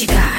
무지가.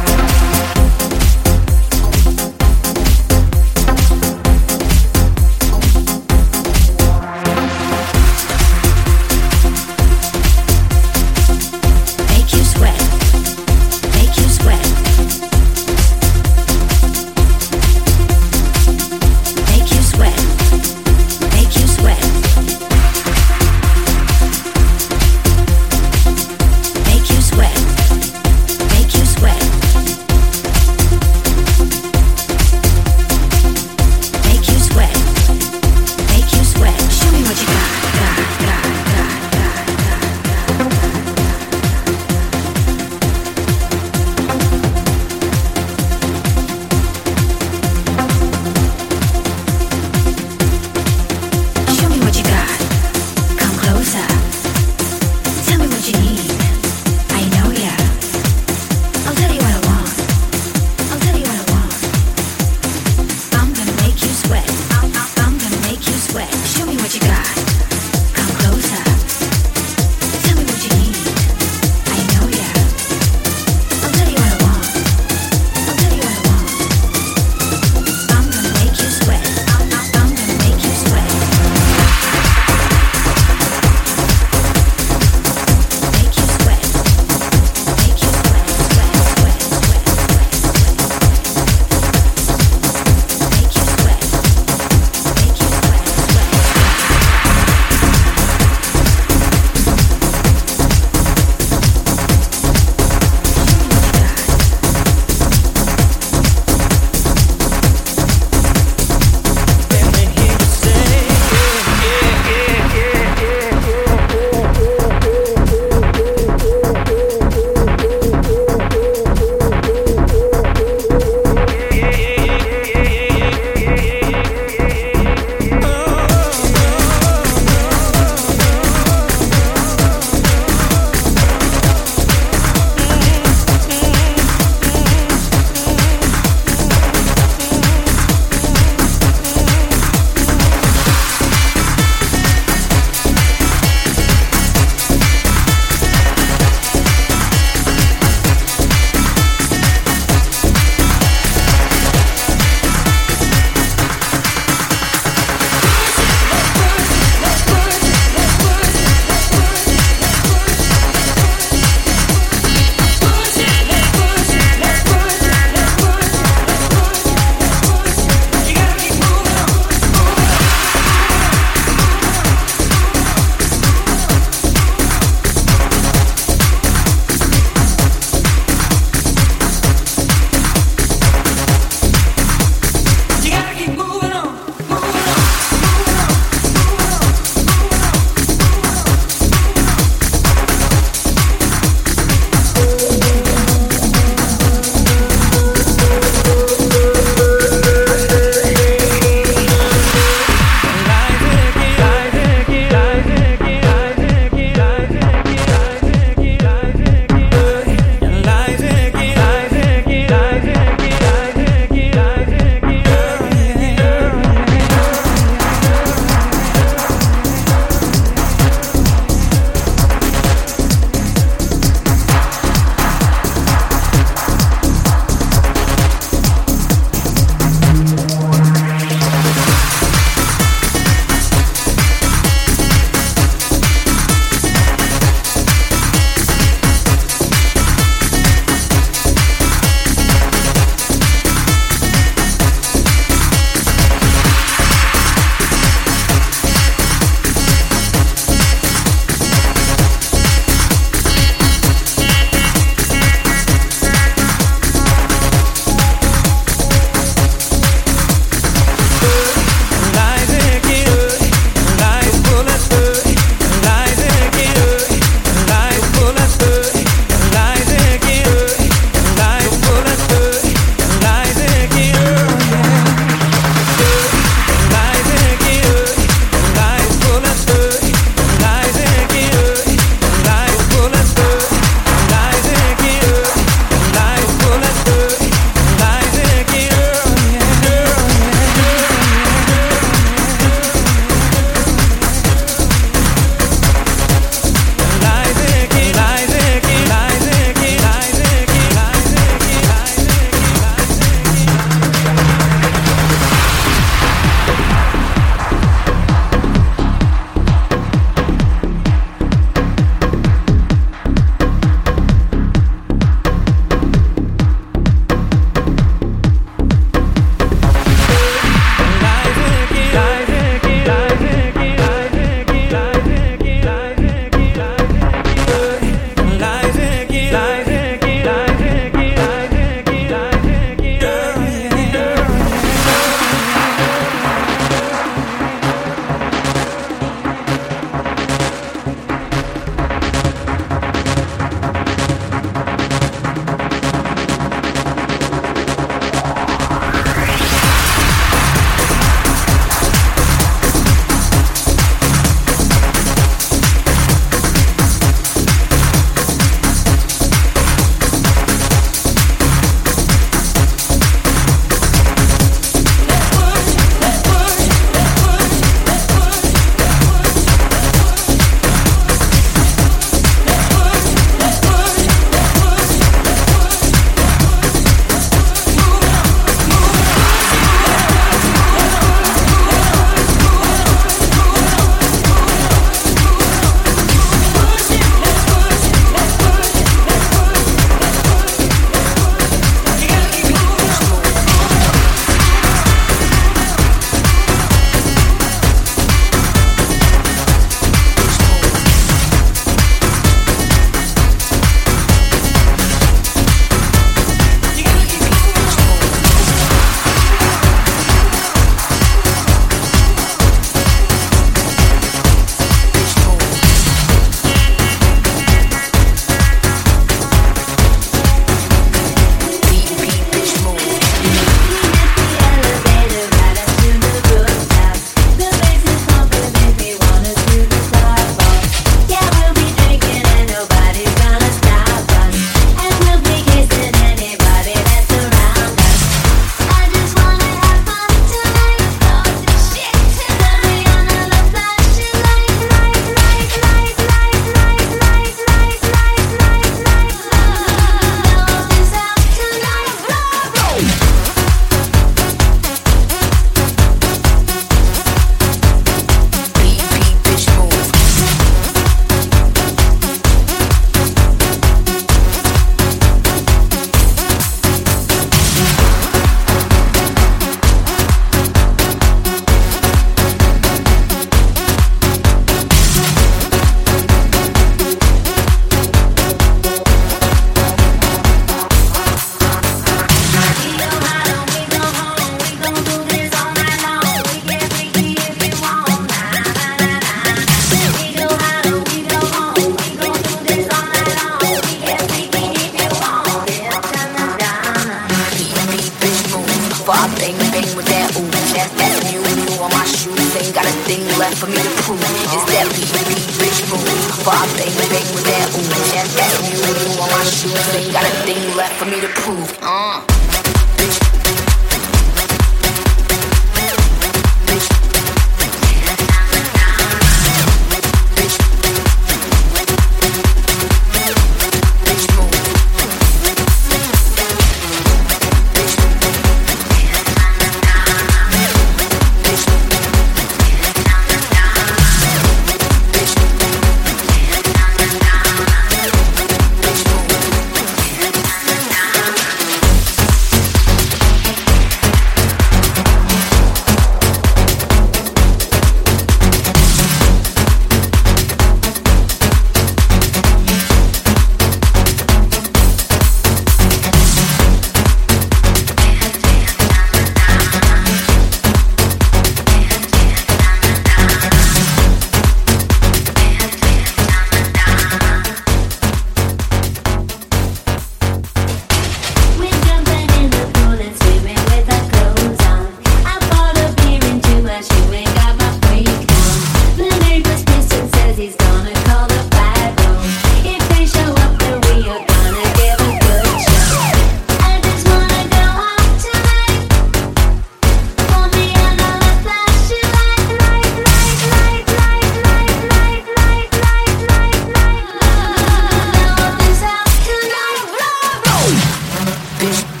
this